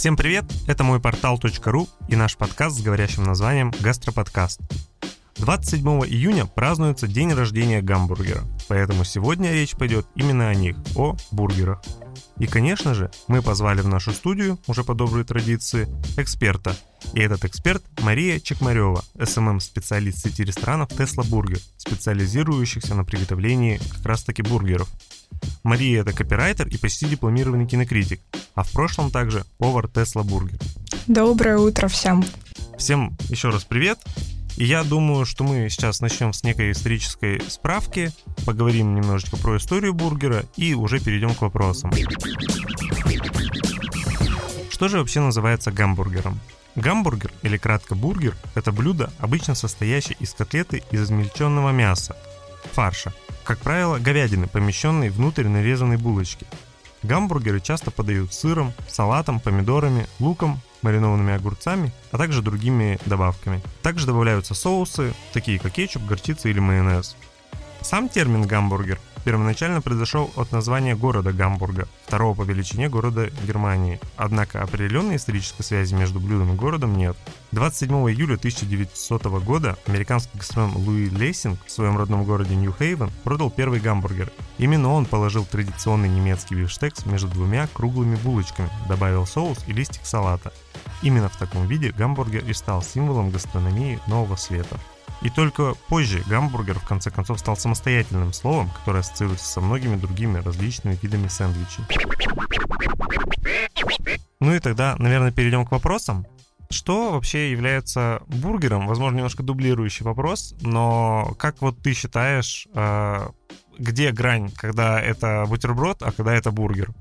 Всем привет! Это мой портал.ру и наш подкаст с говорящим названием «Гастроподкаст». 27 июня празднуется день рождения гамбургера, поэтому сегодня речь пойдет именно о них, о бургерах. И, конечно же, мы позвали в нашу студию, уже по доброй традиции, эксперта. И этот эксперт Мария Чекмарева, SMM-специалист сети ресторанов Tesla Burger, специализирующихся на приготовлении как раз-таки бургеров. Мария – это копирайтер и почти дипломированный кинокритик, а в прошлом также повар Tesla Burger. Доброе утро всем. Всем еще раз привет. И я думаю, что мы сейчас начнем с некой исторической справки, поговорим немножечко про историю бургера и уже перейдем к вопросам. Что же вообще называется гамбургером? Гамбургер, или кратко бургер, это блюдо, обычно состоящее из котлеты из измельченного мяса, фарша, как правило, говядины, помещенной внутрь нарезанной булочки. Гамбургеры часто подают сыром, салатом, помидорами, луком, маринованными огурцами, а также другими добавками. Также добавляются соусы, такие как кетчуп, горчица или майонез. Сам термин «гамбургер» первоначально произошел от названия города Гамбурга, второго по величине города Германии. Однако определенной исторической связи между блюдом и городом нет. 27 июля 1900 года американский гастроном Луи Лессинг в своем родном городе Нью-Хейвен продал первый гамбургер. Именно он положил традиционный немецкий бифштекс между двумя круглыми булочками, добавил соус и листик салата. Именно в таком виде гамбургер и стал символом гастрономии нового света. И только позже гамбургер в конце концов стал самостоятельным словом, которое ассоциируется со многими другими различными видами сэндвичей. Ну и тогда, наверное, перейдем к вопросам. Что вообще является бургером? Возможно, немножко дублирующий вопрос, но как вот ты считаешь, э, где грань, когда это бутерброд, а когда это бургер?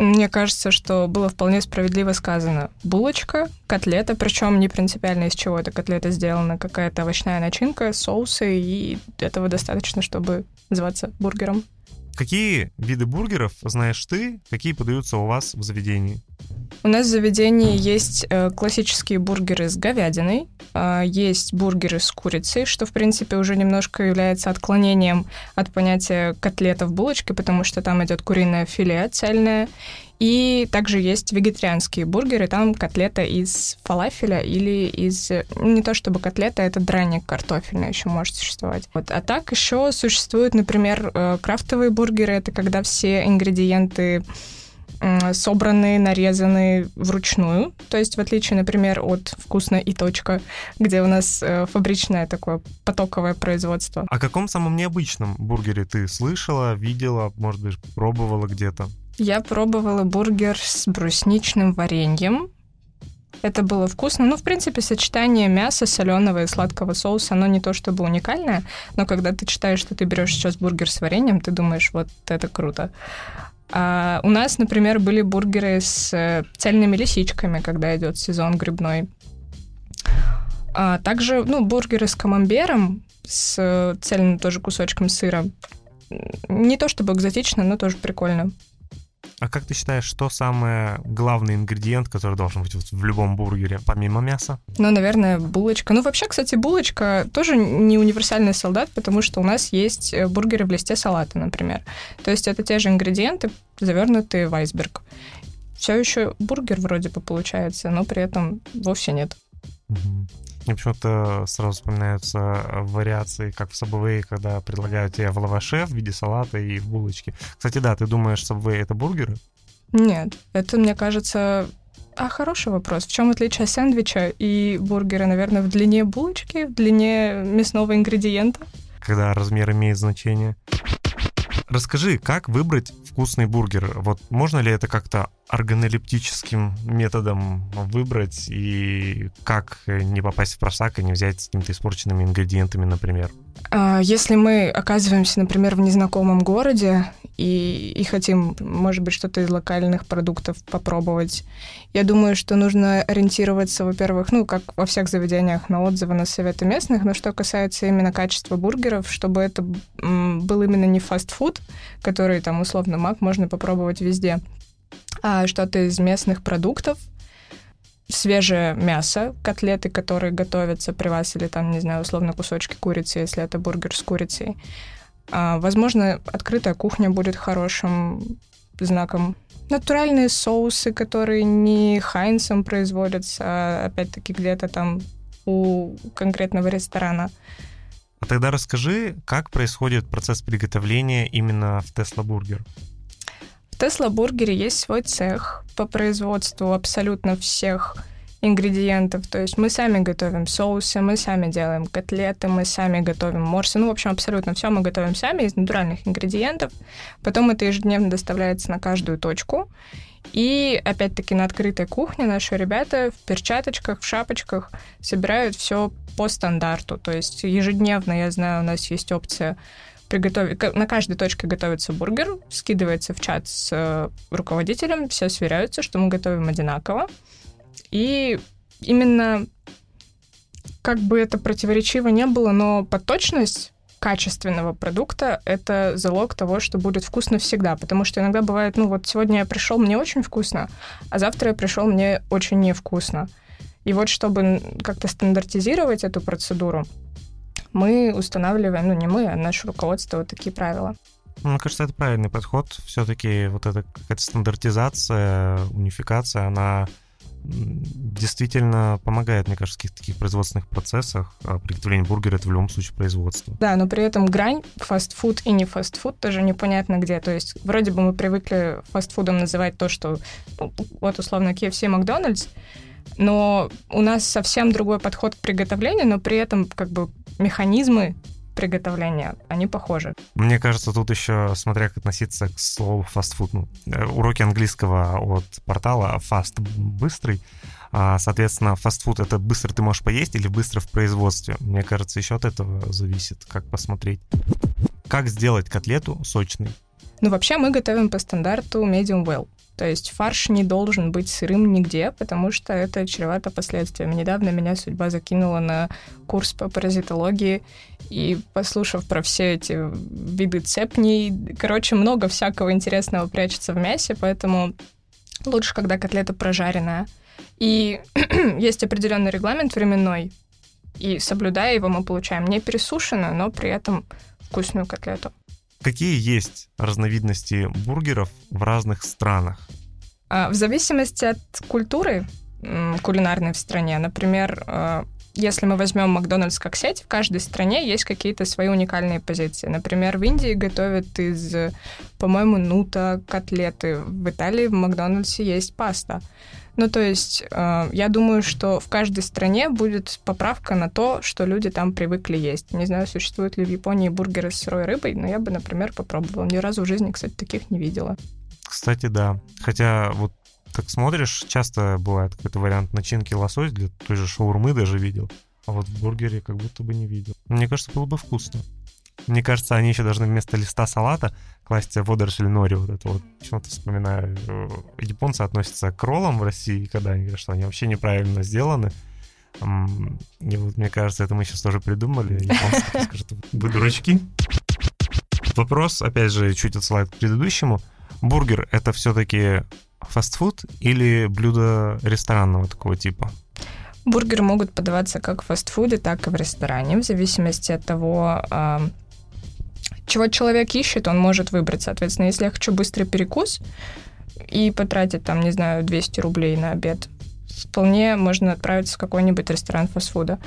Мне кажется, что было вполне справедливо сказано. Булочка, котлета, причем не принципиально из чего эта котлета сделана, какая-то овощная начинка, соусы, и этого достаточно, чтобы называться бургером. Какие виды бургеров знаешь ты, какие подаются у вас в заведении? У нас в заведении есть э, классические бургеры с говядиной, э, есть бургеры с курицей, что, в принципе, уже немножко является отклонением от понятия котлета в булочке, потому что там идет куриное филе цельное, и также есть вегетарианские бургеры, там котлета из фалафеля или из... Не то чтобы котлета, это драник картофельный еще может существовать. Вот. А так еще существуют, например, э, крафтовые бургеры, это когда все ингредиенты собранные, нарезанные вручную. То есть, в отличие, например, от «Вкусно и точка», где у нас э, фабричное такое потоковое производство. О каком самом необычном бургере ты слышала, видела, может быть, пробовала где-то? Я пробовала бургер с брусничным вареньем. Это было вкусно. Ну, в принципе, сочетание мяса, соленого и сладкого соуса, оно не то чтобы уникальное, но когда ты читаешь, что ты берешь сейчас бургер с вареньем, ты думаешь, вот это круто. А у нас, например, были бургеры с э, цельными лисичками, когда идет сезон грибной. А также, ну, бургеры с камамбером, с э, цельным тоже кусочком сыра. Не то чтобы экзотично, но тоже прикольно. А как ты считаешь, что самый главный ингредиент, который должен быть в любом бургере, помимо мяса? Ну, наверное, булочка. Ну, вообще, кстати, булочка тоже не универсальный солдат, потому что у нас есть э, бургеры в листе салата, например. То есть это те же ингредиенты, завернутые в айсберг. Все еще бургер вроде бы получается, но при этом вовсе нет. Угу. Мне почему-то сразу вспоминаются э, вариации, как в Subway, когда предлагают тебе в лаваше в виде салата и в булочке. Кстати, да, ты думаешь, Subway — это бургеры? Нет, это, мне кажется, а, хороший вопрос. В чем отличие сэндвича и бургера? Наверное, в длине булочки, в длине мясного ингредиента. Когда размер имеет значение. Расскажи, как выбрать вкусный бургер? Вот можно ли это как-то органолептическим методом выбрать и как не попасть в просак и не взять с какими-то испорченными ингредиентами, например? А, если мы оказываемся, например, в незнакомом городе и, и хотим, может быть, что-то из локальных продуктов попробовать, я думаю, что нужно ориентироваться, во-первых, ну, как во всех заведениях, на отзывы, на советы местных, но что касается именно качества бургеров, чтобы это был именно не фастфуд, который там условно мак можно попробовать везде, а что-то из местных продуктов, свежее мясо, котлеты, которые готовятся при вас, или там, не знаю, условно кусочки курицы, если это бургер с курицей. А, возможно, открытая кухня будет хорошим знаком натуральные соусы, которые не Heinz ом производятся, а опять-таки где-то там у конкретного ресторана. А тогда расскажи, как происходит процесс приготовления именно в Tesla Burger? В Tesla Burger е есть свой цех по производству абсолютно всех ингредиентов. То есть мы сами готовим соусы, мы сами делаем котлеты, мы сами готовим морсы. Ну, в общем, абсолютно все мы готовим сами из натуральных ингредиентов. Потом это ежедневно доставляется на каждую точку. И опять-таки на открытой кухне наши ребята в перчаточках, в шапочках собирают все по стандарту. То есть ежедневно, я знаю, у нас есть опция приготовить... На каждой точке готовится бургер, скидывается в чат с э, руководителем, все сверяются, что мы готовим одинаково. И именно как бы это противоречиво не было, но под точность качественного продукта — это залог того, что будет вкусно всегда. Потому что иногда бывает, ну вот сегодня я пришел, мне очень вкусно, а завтра я пришел, мне очень невкусно. И вот чтобы как-то стандартизировать эту процедуру, мы устанавливаем, ну не мы, а наше руководство, вот такие правила. Мне кажется, это правильный подход. Все-таки вот эта какая-то стандартизация, унификация, она действительно помогает, мне кажется, в каких-то таких производственных процессах. А приготовление бургера — это в любом случае производство. Да, но при этом грань фастфуд и не фастфуд тоже непонятно где. То есть вроде бы мы привыкли фастфудом называть то, что ну, вот условно KFC и Макдональдс, но у нас совсем другой подход к приготовлению, но при этом как бы механизмы приготовления, они похожи. Мне кажется, тут еще, смотря как относиться к слову фастфуд, ну, э, уроки английского от портала fast — быстрый, а, соответственно, фастфуд — это быстро ты можешь поесть или быстро в производстве. Мне кажется, еще от этого зависит, как посмотреть. Как сделать котлету сочной? Ну, вообще мы готовим по стандарту medium well. То есть фарш не должен быть сырым нигде, потому что это чревато последствиями. Недавно меня судьба закинула на курс по паразитологии, и послушав про все эти виды цепней, короче, много всякого интересного прячется в мясе, поэтому лучше, когда котлета прожаренная. И есть определенный регламент временной, и соблюдая его, мы получаем не пересушенную, но при этом вкусную котлету. Какие есть разновидности бургеров в разных странах? А, в зависимости от культуры кулинарной в стране. Например, а, если мы возьмем Макдональдс как сеть, в каждой стране есть какие-то свои уникальные позиции. Например, в Индии готовят из, по-моему, нута котлеты. В Италии в Макдональдсе есть паста. Ну, то есть, э, я думаю, что в каждой стране будет поправка на то, что люди там привыкли есть. Не знаю, существуют ли в Японии бургеры с сырой рыбой, но я бы, например, попробовала. Ни разу в жизни, кстати, таких не видела. Кстати, да. Хотя вот так смотришь, часто бывает какой-то вариант начинки лосось для той же шаурмы даже видел. А вот в бургере как будто бы не видел. Мне кажется, было бы вкусно. Мне кажется, они еще должны вместо листа салата класть водоросль нори. Вот это вот. Почему-то вспоминаю. Э, японцы относятся к роллам в России, когда они говорят, что они вообще неправильно сделаны. И вот, мне кажется, это мы сейчас тоже придумали. Японцы скажут, вы дурачки. Вопрос, опять же, чуть отсылает к предыдущему. Бургер — это все-таки фастфуд или блюдо ресторанного такого типа? Бургеры могут подаваться как в фастфуде, так и в ресторане, в зависимости от того, чего человек ищет, он может выбрать. Соответственно, если я хочу быстрый перекус и потратить там, не знаю, 200 рублей на обед, вполне можно отправиться в какой-нибудь ресторан фастфуда.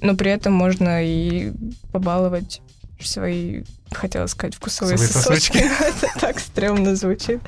Но при этом можно и побаловать свои, хотела сказать, вкусовые свои сосочки. Это так стрёмно звучит.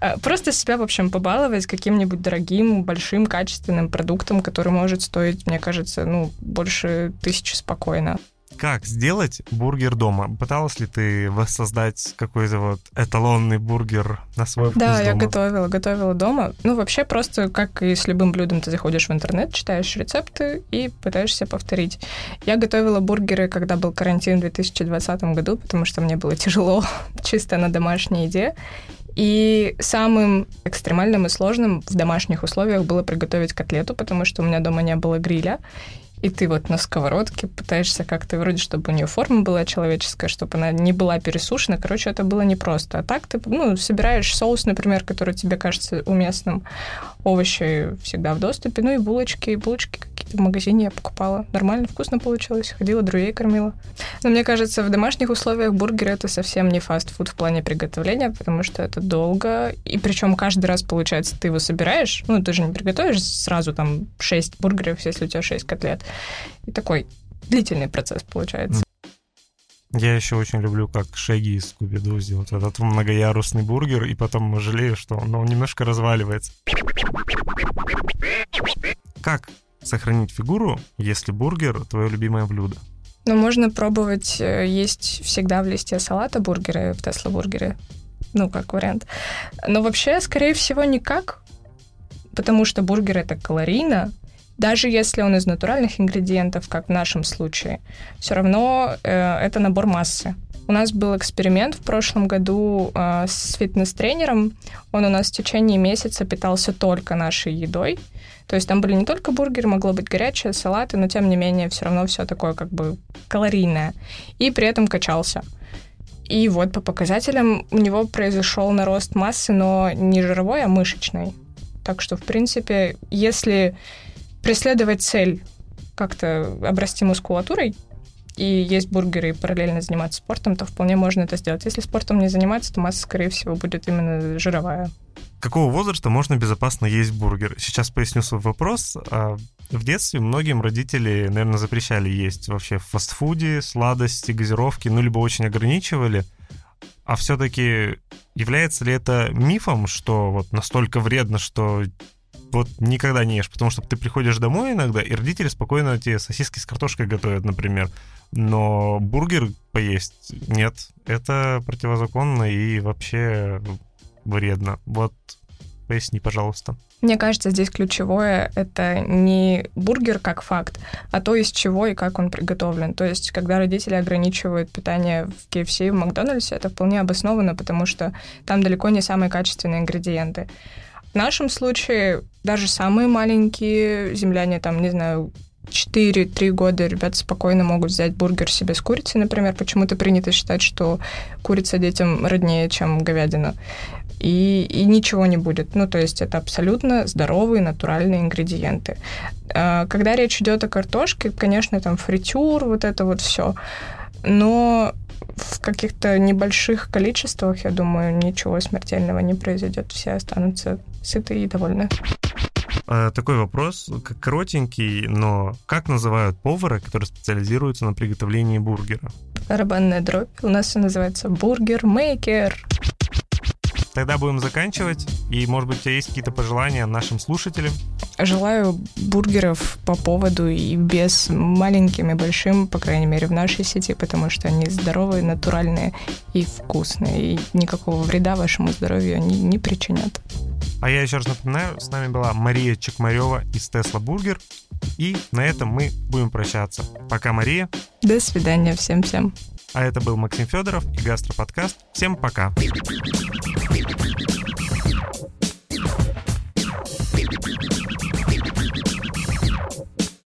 А, просто себя, в общем, побаловать каким-нибудь дорогим, большим, качественным продуктом, который может стоить, мне кажется, ну, больше тысячи спокойно. Как сделать бургер дома? Пыталась ли ты воссоздать какой-то вот эталонный бургер на свой вкус Да, дома? я готовила, готовила дома. Ну, вообще просто, как и с любым блюдом, ты заходишь в интернет, читаешь рецепты и пытаешься повторить. Я готовила бургеры, когда был карантин в 2020 году, потому что мне было тяжело чисто на домашней еде. И самым экстремальным и сложным в домашних условиях было приготовить котлету, потому что у меня дома не было гриля и ты вот на сковородке пытаешься как-то вроде, чтобы у нее форма была человеческая, чтобы она не была пересушена. Короче, это было непросто. А так ты, ну, собираешь соус, например, который тебе кажется уместным, овощи всегда в доступе, ну и булочки, и булочки В магазине я покупала. Нормально, вкусно получилось. Ходила, друзей кормила. Но мне кажется, в домашних условиях бургер это совсем не фастфуд в плане приготовления, потому что это долго. И причем каждый раз, получается, ты его собираешь. Ну, ты же не приготовишь сразу там 6 бургеров, если у тебя 6 котлет. И такой длительный процесс получается. Я еще очень люблю, как Шеги из скуби сделать этот многоярусный бургер, и потом жалею, что он, он немножко разваливается. Как сохранить фигуру, если бургер твое любимое блюдо? Ну, можно пробовать э, есть всегда в листе салата бургеры, в Тесла бургеры. Ну, как вариант. Но вообще, скорее всего, никак, потому что бургер это калорийно, даже если он из натуральных ингредиентов, как в нашем случае, все равно э, это набор массы. У нас был эксперимент в прошлом году э, с фитнес-тренером. Он у нас в течение месяца питался только нашей едой. То есть там были не только бургеры, могло быть горячее, салаты, но тем не менее все равно все такое как бы калорийное. И при этом качался. И вот по показателям у него произошел нарост массы, но не жировой, а мышечной. Так что, в принципе, если преследовать цель как-то обрасти мускулатурой, и есть бургеры и параллельно заниматься спортом, то вполне можно это сделать. Если спортом не заниматься, то масса, скорее всего, будет именно жировая. Какого возраста можно безопасно есть бургер? Сейчас поясню свой вопрос. А, в детстве многим родители, наверное, запрещали есть вообще в фастфуде, сладости, газировки, ну, либо очень ограничивали. А все-таки является ли это мифом, что вот настолько вредно, что вот никогда не ешь, потому что ты приходишь домой иногда, и родители спокойно тебе сосиски с картошкой готовят, например. Но бургер поесть нет. Это противозаконно и вообще вредно. Вот поясни, пожалуйста. Мне кажется, здесь ключевое — это не бургер как факт, а то, из чего и как он приготовлен. То есть, когда родители ограничивают питание в KFC и в Макдональдсе, это вполне обосновано, потому что там далеко не самые качественные ингредиенты. В нашем случае даже самые маленькие земляне, там, не знаю, 4-3 года ребята спокойно могут взять бургер себе с курицей, например. Почему-то принято считать, что курица детям роднее, чем говядина. И, и ничего не будет. Ну, то есть это абсолютно здоровые, натуральные ингредиенты. А, когда речь идет о картошке, конечно, там фритюр, вот это вот все. Но в каких-то небольших количествах, я думаю, ничего смертельного не произойдет. Все останутся сыты и довольны. А, такой вопрос, коротенький, но как называют повара, который специализируется на приготовлении бургера? Барабанная дробь. У нас все называется бургер-мейкер. Тогда будем заканчивать. И, может быть, у тебя есть какие-то пожелания нашим слушателям? Желаю бургеров по поводу и без маленьким и большим, по крайней мере, в нашей сети, потому что они здоровые, натуральные и вкусные. И никакого вреда вашему здоровью они не причинят. А я еще раз напоминаю, с нами была Мария Чекмарева из Tesla Burger. И на этом мы будем прощаться. Пока, Мария. До свидания всем-всем. А это был Максим Федоров и Гастроподкаст. Всем пока. Пока. Música